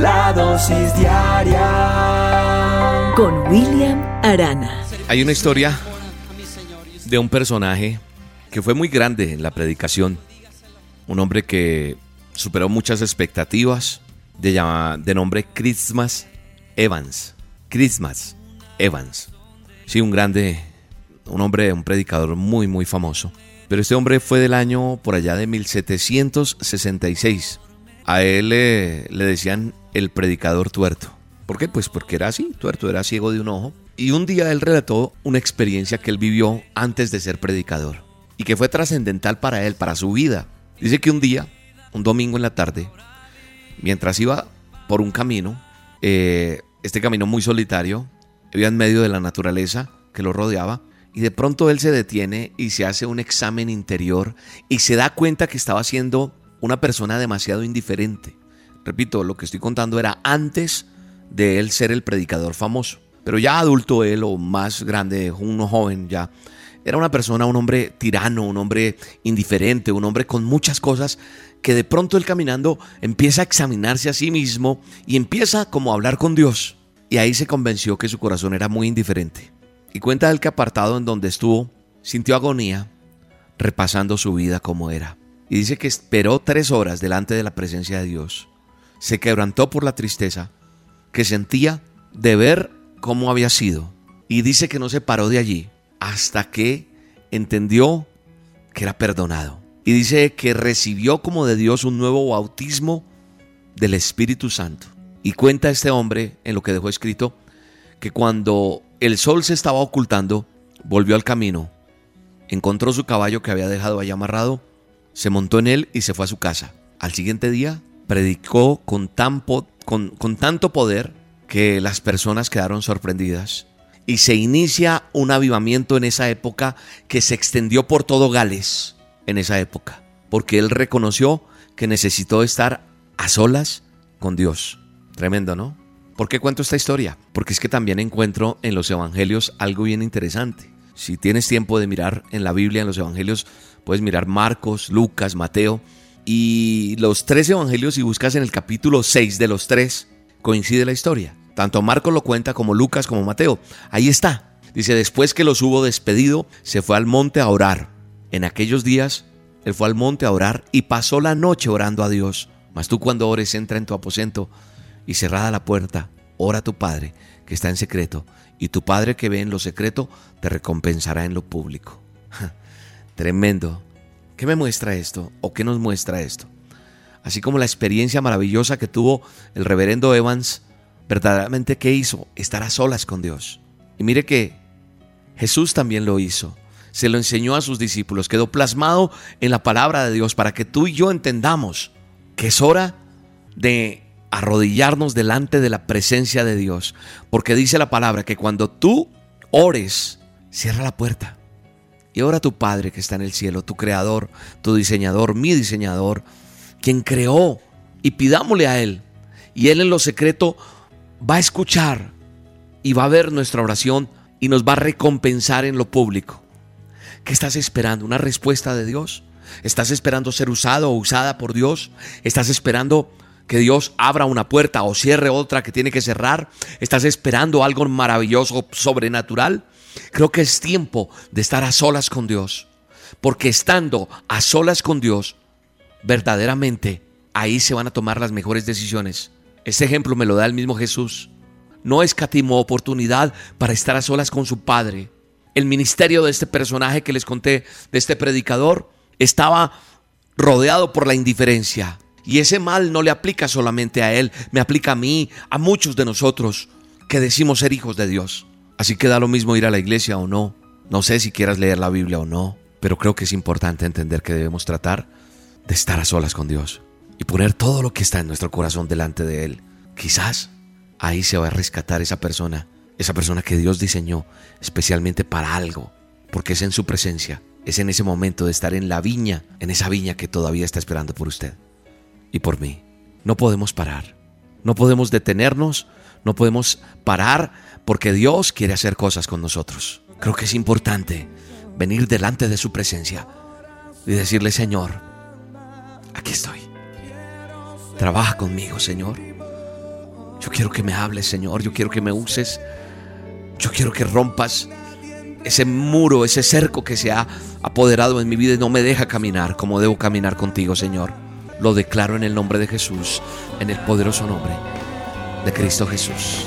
La dosis diaria con William Arana. Hay una historia de un personaje que fue muy grande en la predicación. Un hombre que superó muchas expectativas, de, de nombre Christmas Evans. Christmas Evans. Sí, un grande, un hombre, un predicador muy, muy famoso. Pero este hombre fue del año por allá de 1766. A él le decían el predicador tuerto. ¿Por qué? Pues porque era así, tuerto, era ciego de un ojo. Y un día él relató una experiencia que él vivió antes de ser predicador y que fue trascendental para él, para su vida. Dice que un día, un domingo en la tarde, mientras iba por un camino, eh, este camino muy solitario, iba en medio de la naturaleza que lo rodeaba, y de pronto él se detiene y se hace un examen interior y se da cuenta que estaba siendo una persona demasiado indiferente. Repito, lo que estoy contando era antes de él ser el predicador famoso. Pero ya adulto él o más grande, uno joven ya, era una persona, un hombre tirano, un hombre indiferente, un hombre con muchas cosas que de pronto él caminando empieza a examinarse a sí mismo y empieza como a hablar con Dios. Y ahí se convenció que su corazón era muy indiferente. Y cuenta él que apartado en donde estuvo, sintió agonía, repasando su vida como era. Y dice que esperó tres horas delante de la presencia de Dios. Se quebrantó por la tristeza que sentía de ver cómo había sido. Y dice que no se paró de allí hasta que entendió que era perdonado. Y dice que recibió como de Dios un nuevo bautismo del Espíritu Santo. Y cuenta este hombre en lo que dejó escrito que cuando el sol se estaba ocultando, volvió al camino, encontró su caballo que había dejado allá amarrado, se montó en él y se fue a su casa. Al siguiente día predicó con, tan con, con tanto poder que las personas quedaron sorprendidas y se inicia un avivamiento en esa época que se extendió por todo Gales en esa época, porque él reconoció que necesitó estar a solas con Dios. Tremendo, ¿no? ¿Por qué cuento esta historia? Porque es que también encuentro en los evangelios algo bien interesante. Si tienes tiempo de mirar en la Biblia, en los evangelios, puedes mirar Marcos, Lucas, Mateo y los tres evangelios y buscas en el capítulo 6 de los tres, coincide la historia. Tanto Marcos lo cuenta como Lucas como Mateo. Ahí está. Dice, después que los hubo despedido, se fue al monte a orar. En aquellos días, él fue al monte a orar y pasó la noche orando a Dios. Mas tú cuando ores, entra en tu aposento y cerrada la puerta, ora a tu Padre que está en secreto, y tu Padre que ve en lo secreto te recompensará en lo público. Tremendo. ¿Qué me muestra esto? ¿O qué nos muestra esto? Así como la experiencia maravillosa que tuvo el reverendo Evans verdaderamente qué hizo? Estar a solas con Dios. Y mire que Jesús también lo hizo. Se lo enseñó a sus discípulos. Quedó plasmado en la palabra de Dios para que tú y yo entendamos que es hora de arrodillarnos delante de la presencia de Dios. Porque dice la palabra que cuando tú ores, cierra la puerta. Y ora a tu Padre que está en el cielo, tu creador, tu diseñador, mi diseñador, quien creó. Y pidámosle a Él. Y Él en lo secreto va a escuchar y va a ver nuestra oración y nos va a recompensar en lo público. ¿Qué estás esperando? ¿Una respuesta de Dios? ¿Estás esperando ser usado o usada por Dios? ¿Estás esperando que Dios abra una puerta o cierre otra que tiene que cerrar? ¿Estás esperando algo maravilloso, sobrenatural? Creo que es tiempo de estar a solas con Dios. Porque estando a solas con Dios, verdaderamente ahí se van a tomar las mejores decisiones. Ese ejemplo me lo da el mismo Jesús. No escatimó oportunidad para estar a solas con su Padre. El ministerio de este personaje que les conté, de este predicador, estaba rodeado por la indiferencia. Y ese mal no le aplica solamente a él, me aplica a mí, a muchos de nosotros que decimos ser hijos de Dios. Así que da lo mismo ir a la iglesia o no. No sé si quieras leer la Biblia o no, pero creo que es importante entender que debemos tratar de estar a solas con Dios. y poner todo lo que está en nuestro corazón delante de Él. Quizás ahí se va a rescatar esa persona, esa persona que Dios diseñó especialmente para algo, porque es en su presencia, es en ese momento de estar en la viña, en esa viña que todavía está esperando por usted y por mí. No podemos parar, no podemos detenernos, no podemos parar porque Dios quiere hacer cosas con nosotros. Creo que es importante venir delante de su presencia y decirle, Señor, aquí estoy. Trabaja conmigo, Señor. Yo quiero que me hables, Señor. Yo quiero que me uses. Yo quiero que rompas ese muro, ese cerco que se ha apoderado en mi vida y no me deja caminar como debo caminar contigo, Señor. Lo declaro en el nombre de Jesús, en el poderoso nombre de Cristo Jesús.